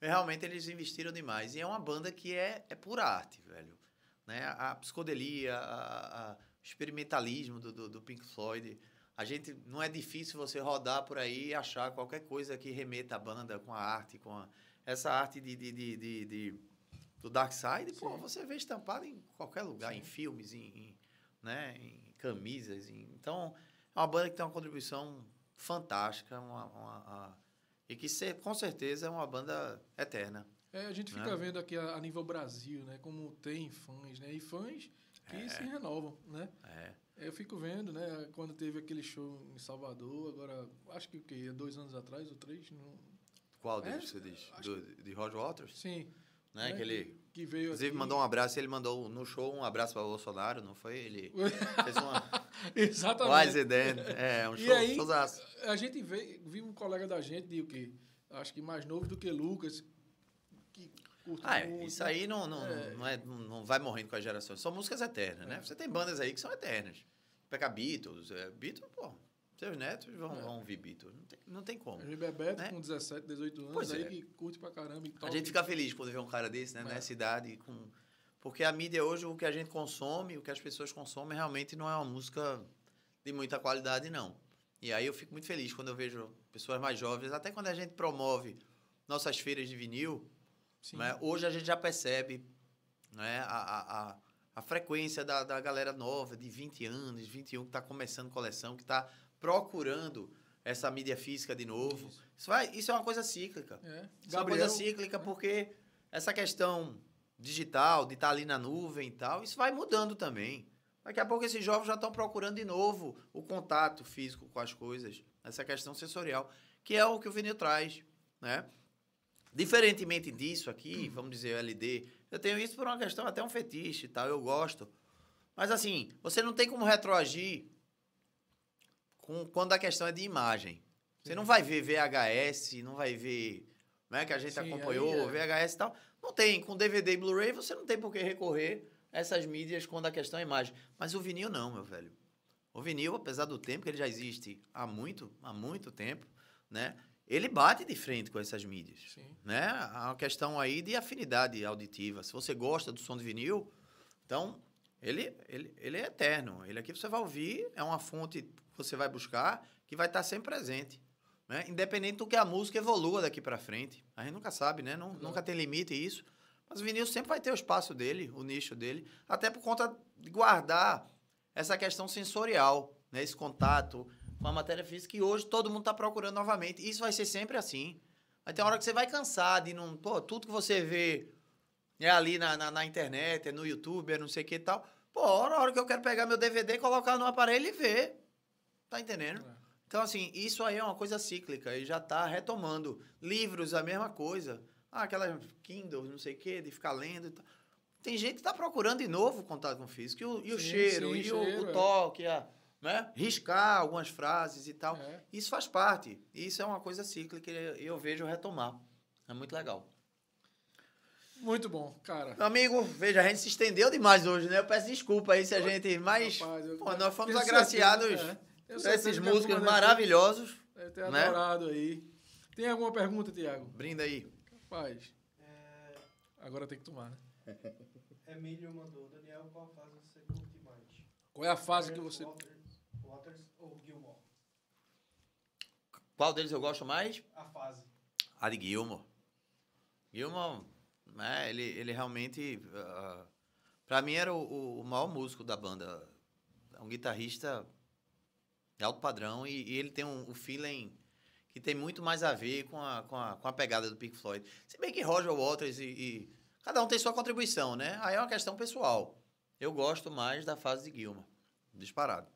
E realmente eles investiram demais. E é uma banda que é, é pura arte, velho. Né? A psicodelia, o experimentalismo do, do, do Pink Floyd. A gente não é difícil você rodar por aí e achar qualquer coisa que remeta a banda com a arte, com a, essa arte de, de, de, de- de- do Dark Side, pô, você vê estampado em qualquer lugar, Sim. em filmes, em, em, né, em camisas. em- então, é uma banda que tem uma contribuição fantástica uma, uma- a- e que se- com certeza é uma banda eterna. É, a gente Né? fica vendo aqui a, a nível Brasil, né? Como tem fãs, né? E fãs que se renovam, né? É. Eu fico vendo, né? Quando teve aquele show em Salvador, agora, acho que o quê? Dois anos atrás ou três? Não... Qual É, deles você diz? Do, de Roger Waters? Sim. Né? né, Que ele, Que veio inclusive, aqui. mandou um abraço. Ele mandou no show um abraço para o Bolsonaro, não foi? Ele fez uma... Exatamente. Wise then. É, um E show, aí- showzaço. A gente vê, viu um colega da gente de o quê? Acho que mais novo do que Lucas, que curte Ah, é, muito. isso aí não, não, É. Não, é, não vai morrendo com as gerações. São músicas eternas, né? É. Você tem bandas aí que são eternas. Pega Beatles. É, Beatles, pô, seus netos vão, É. vão ouvir Beatles. Não tem, não tem como. A Bebeto né? com 17, 18 anos, Pois aí é. que curte pra caramba e A gente fica feliz quando vê um cara desse, né? É. Nessa idade. Com... Porque a mídia hoje, o que a gente consome, o que as pessoas consomem, realmente não é uma música de muita qualidade, não. E aí eu fico muito feliz quando eu vejo pessoas mais jovens, até quando a gente promove nossas feiras de vinil. Né? hoje a gente já percebe né? a, a, a, frequência da, da galera nova, de 20 anos, 21, que está começando coleção, que está procurando essa mídia física de novo. Isso. Isso, vai, isso é uma coisa cíclica. É. Isso é uma coisa cíclica porque essa questão digital, de estar ali na nuvem e tal, isso vai mudando também. Daqui a pouco esses jovens já estão procurando de novo o contato físico com as coisas, essa questão sensorial, que é o que o vinil traz, né? Diferentemente disso aqui, vamos dizer LD, eu tenho isso por uma questão até um fetiche e tal, eu gosto. Mas assim, você não tem como retroagir com, quando a questão é de imagem. Você não vai ver VHS, não vai ver, né, que a gente Sim, acompanhou, aí VHS e tal. Não tem, com DVD e Blu-ray você não tem por que recorrer a essas mídias quando a questão é imagem. Mas o vinil não, meu velho. O vinil, apesar do tempo que ele já existe há muito, há muito tempo, né? Ele bate de frente com essas mídias, Sim. né? Há uma questão aí de afinidade auditiva. Se você gosta do som de vinil, então ele, ele, ele é eterno. Ele aqui você vai ouvir, é uma fonte que você vai buscar, que vai estar sempre presente. Né? Independente do que a música evolua daqui para frente. A gente nunca sabe, né? Não, nunca tem limite isso. Mas o vinil sempre vai ter o espaço dele, o nicho dele, até por conta de guardar essa questão sensorial, né? esse contato com a matéria física que hoje todo mundo está procurando novamente. Isso vai ser sempre assim. Vai ter uma hora que você vai cansar de não. Pô, tudo que você vê é ali na, na, na internet, é no YouTube, é não sei o que e tal. Pô, na hora que eu quero pegar meu DVD, colocar no aparelho e ver. Tá entendendo? É. Então, assim, isso aí é uma coisa cíclica e já tá retomando. Livros, a mesma coisa. Ah, aquela Kindle, não sei o quê, de ficar lendo e tal. Tem gente que tá procurando de novo o contato com o físico. E o, e o Sim, cheiro, sim, e cheiro, o, o é. toque, a, né? riscar algumas frases e tal. É. Isso faz parte. Isso é uma coisa cíclica e eu vejo retomar. É muito legal. Muito bom, cara. Meu amigo, veja, a gente se estendeu demais hoje, né? Eu peço desculpa aí se a gente. Mas, Rapaz, eu- pô, nós fomos agraciados certeza, é. Por esses músicos maravilhosos. Deve ter né? adorado aí. Tem alguma pergunta, Tiago? Brinda aí. Rapaz, É, agora tem que tomar, né? Emílio mandou. Daniel, qual fase você curte mais? Qual é a fase que você. Waters, Waters ou Gilmore? Qual deles eu gosto mais? A fase. A de Gilmore. Gilmore, né? Ele, ele realmente. ah, pra mim era o, o maior músico da banda. É um guitarrista de alto padrão e, e ele tem um, um feeling que tem muito mais a ver com a, com a, com a pegada do Pink Floyd. Se bem que Roger Waters e, e Cada um tem sua contribuição, né? Aí é uma questão pessoal. Eu gosto mais da fase de Gilma. Disparado.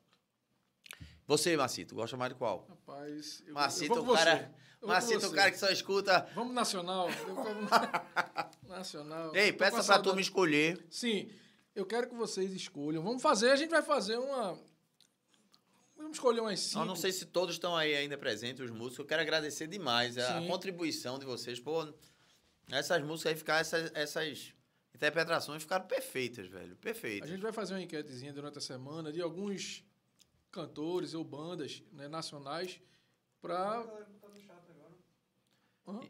Você, Macito, gosta mais de qual? Rapaz, eu, eu Macito, vou o com você. cara. Eu Macito, o você. cara que só escuta. Vamos nacional. Eu nacional. Ei, peça pra saudade. turma escolher. Sim, eu quero que vocês escolham. Vamos fazer, a gente vai fazer uma. Vamos escolher umas cinco. Eu não sei se todos estão aí ainda presentes, os músicos. Eu quero agradecer demais a, Sim. contribuição de vocês. Pô, essas músicas aí ficaram, essas, essas interpretações ficaram perfeitas, velho. A Perfeitas. gente vai fazer uma enquetezinha durante a semana de alguns cantores ou bandas né, nacionais A para. galera que tá no chat agora.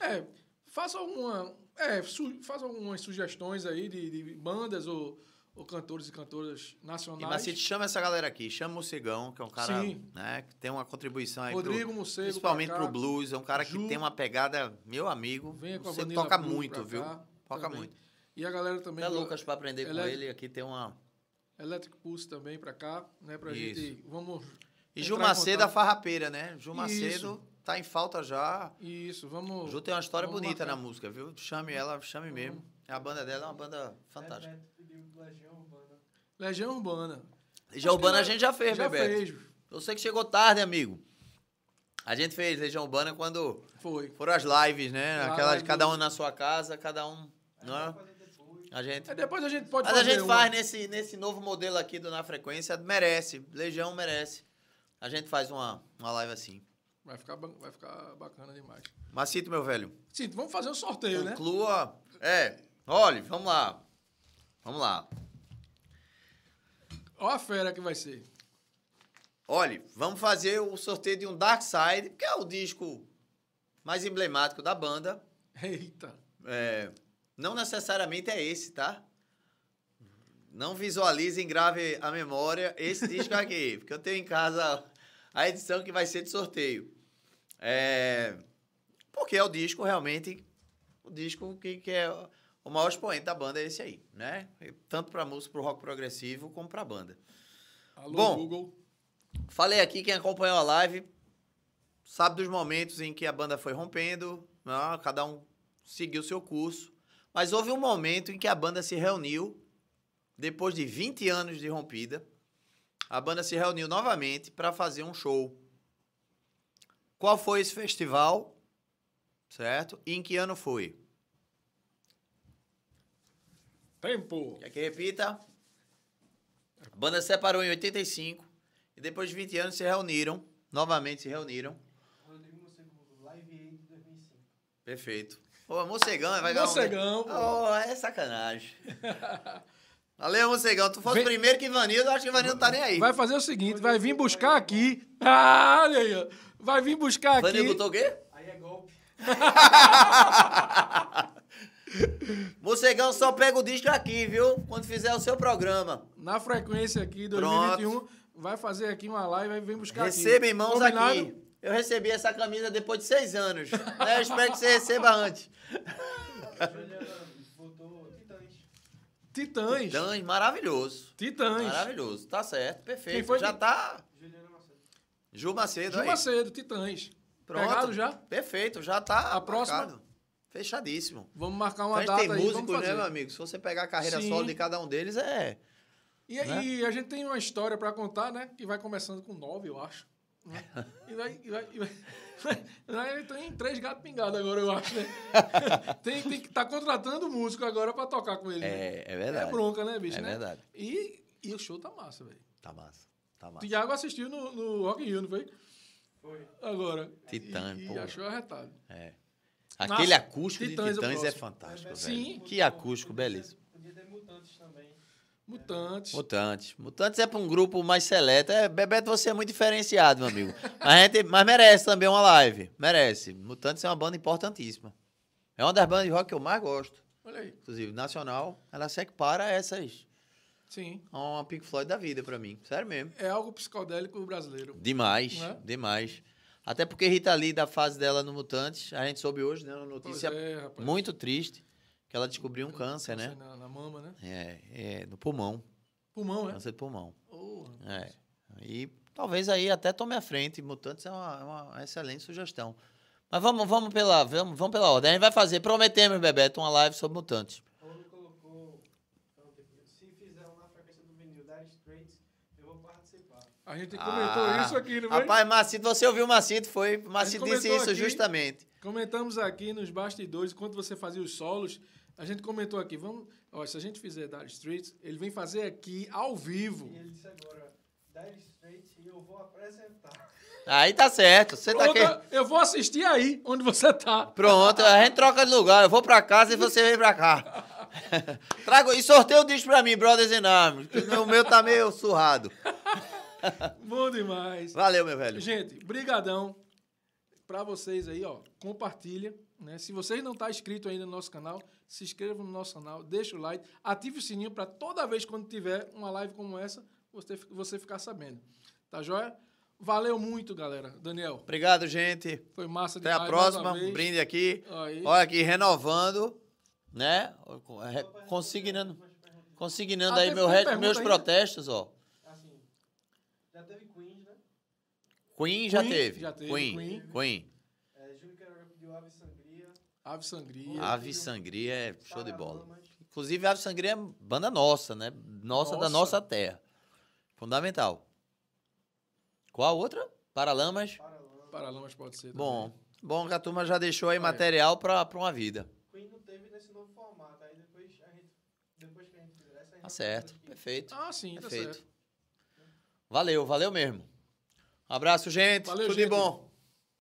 É, faça alguma. É, su, faça algumas sugestões aí de, de bandas ou, ou cantores e cantoras E nacionais. Macito, chama essa galera aqui. Chama o Cigão, que é um cara Sim. né, que tem uma contribuição aí. pro- Rodrigo Mocego. principalmente pro blues. É um cara que Ju. tem uma pegada, meu amigo. Venha você toca Blue muito, viu? cá Toca também. muito. E a galera também. Até do Lucas para aprender com é- ele. Aqui tem uma. Electric Pulse também pra cá, né? Pra Isso. gente. Vamos. E entrar Ju em Macedo, a farrapeira, né? Ju Isso. Macedo tá em falta já. Isso, vamos. Ju tem uma história vamos bonita marcar. na música, viu? Chame ela, chame mesmo. A banda dela é uma banda fantástica. Bebeto Legião Urbana. Legião Urbana. Legião Urbana a gente já fez, Já Bebeto. fez. Você que chegou tarde, amigo. A gente fez Legião Urbana quando Foi. foram as lives, né? Live Aquela de do- cada um na sua casa, cada um. Não é? A gente. Aí depois a gente pode Mas a gente faz nesse, nesse novo modelo aqui do Na Frequência, merece. Legião merece. A gente faz uma, uma live assim. Vai ficar, vai ficar bacana demais. Macito, meu velho. Sim, vamos fazer um sorteio, né? Conclua. É, olha, vamos lá. Vamos lá. Olha a fera que vai ser. Olha, vamos fazer o sorteio de um Dark Side, que é o disco mais emblemático da banda. Eita. É, não necessariamente é esse, tá? Não visualizem, grave a memória esse disco aqui, porque eu tenho em casa a edição que vai ser de sorteio. É, porque é o disco realmente, o disco que, que é o maior expoente da banda é esse aí, né? Tanto para música, para rock progressivo, como para banda. Alô, Bom. Google. Falei aqui, quem acompanhou a live sabe dos momentos em que a banda foi rompendo, né? cada um seguiu seu curso. Mas houve um momento em que a banda se reuniu, depois de 20 anos de rompida, a banda se reuniu novamente para fazer um show. Qual foi esse festival? Certo? E em que ano foi? Tempo. Quer que repita? A banda se separou em 85 e depois de 20 anos se reuniram, novamente se reuniram. Rodrigo Mocego Live Aid 2005. Perfeito. Pô, Mocegão vai ganhar um- Mocegão, pô. Oh, é sacanagem. Valeu, Mocegão. Tu fosse Vem- primeiro que Ivanildo, eu acho que Ivanildo tá nem aí. Vai fazer o seguinte, vai vir buscar aqui. Ah, olha aí, ó. Vai vir buscar aqui. Ivanildo botou o quê? Aí é golpe. Morcegão só pega o disco aqui, viu? Quando fizer o seu programa. Na frequência aqui, 2021, vai fazer aqui uma live e vem buscar Receba aqui. em mãos Combinado? aqui. Eu recebi essa camisa depois de seis anos. né? Eu espero que você receba antes. Titãs. Titãs. Titãs, maravilhoso. Titãs. Maravilhoso. Tá certo, perfeito. Quem foi já que- tá. Juliana Macedo. Ju Macedo Ju aí. Macedo, Titãs. Pronto. Pegado já? Perfeito, já tá. A próxima? marcado. Fechadíssimo. Vamos marcar a uma gente data tem aí, músicos, né, meu amigo? Se você pegar a carreira Sim. solo de cada um deles, é. E, Né? e a gente tem uma história para contar, né? Que vai começando com nove, eu acho. E vai. E vai, e vai, vai tem três gatos pingados agora, eu acho, né? tem, tem que estar contratando músico agora para tocar com ele. né? É, é verdade. É bronca, né, bicho? É né? verdade. E, e o show tá massa, velho. Tá massa. Tá O massa. Thiago assistiu no, no Rock in Rio, não foi? Foi. Agora. Titã, e, pô. e achou arretado. É. Aquele Massa. acústico Titãs é de Titãs é próximo. fantástico, Sim. velho. Que acústico, beleza. Podia ter mutantes também. Mutantes. Mutantes. Mutantes é pra um grupo mais seleto. É, Bebeto, você é muito diferenciado, meu amigo. Mas, a gente, mas merece também uma live. Merece. Mutantes é uma banda importantíssima. É uma das bandas de rock que eu mais gosto. Olha aí. Inclusive, nacional. Ela se equipara a essas. Sim. a Uma Pink Floyd da vida pra mim. Sério mesmo. É algo psicodélico brasileiro. Demais. É? Demais. Até porque Rita Lee, da fase dela no Mutantes, a gente soube hoje, né? Uma notícia é, muito triste. Que ela descobriu um câncer, né? Na, na mama, né? É, é, no pulmão. Pulmão, é? Câncer de pulmão. Oh, É. E talvez aí até tome a frente. Mutantes é uma, é uma excelente sugestão. Mas vamos, vamos, pela, vamos, vamos pela ordem. A gente vai fazer, prometemos, Bebeto, uma live sobre Mutantes. Paulo colocou. Se fizer na frequência do vinil Dire Straits, eu vou participar. A gente comentou Ah, isso aqui, não foi? Rapaz, Macito, você ouviu o Macito? Foi. Macito disse isso aqui. justamente. Comentamos aqui nos bastidores, enquanto você fazia os solos, a gente comentou aqui, vamos, ó, se a gente fizer Dire Straits, ele vem fazer aqui ao vivo. E ele disse agora, Dire Straits, e eu vou apresentar. Aí tá certo. Você tá aqui. Pronto, eu vou assistir aí, onde você tá. Pronto, a gente troca de lugar. Eu vou pra casa e você vem pra cá. Trago, e sorteio o disco pra mim, Brothers in Arms. que O meu tá meio surrado. Bom demais. Valeu, meu velho. Gente, brigadão para vocês aí, ó. Compartilha, né? Se vocês não tá inscrito ainda no nosso canal, se inscreva no nosso canal, deixa o like, ative o sininho para toda vez quando tiver uma live como essa, você, você ficar sabendo. Tá joia? Valeu muito, galera. Daniel, Obrigado, gente. foi massa Até demais. a mais próxima. vez. Brinde aqui. Aí. Olha aqui, renovando, né? Re- Consignando, consignando Ah, aí tem- meu meus ainda? protestos, ó. Assim, já teve Queens, né? Queen já Queen, teve. já teve, Queen. Queen. Queen. É, Júlio Queiroga pediu Ave Sangria. Ave Sangria. Ave Sangria é show de bola. Paralamas. Inclusive, Ave Sangria é banda nossa, né? Nossa, da Nossa. nossa terra. Fundamental. Qual a outra? Paralamas. Paralamas. Paralamas pode ser. Bom, bom que a turma já deixou aí Olha. material pra, pra uma vida. Queen não teve nesse novo formato. Aí depois a gente. Depois que a gente fizer essa, a gente Tá certo. Perfeito. Ah, sim, tá Perfeito. certo. Valeu, valeu mesmo. Um abraço, gente. Valeu, Tudo de gente. bom.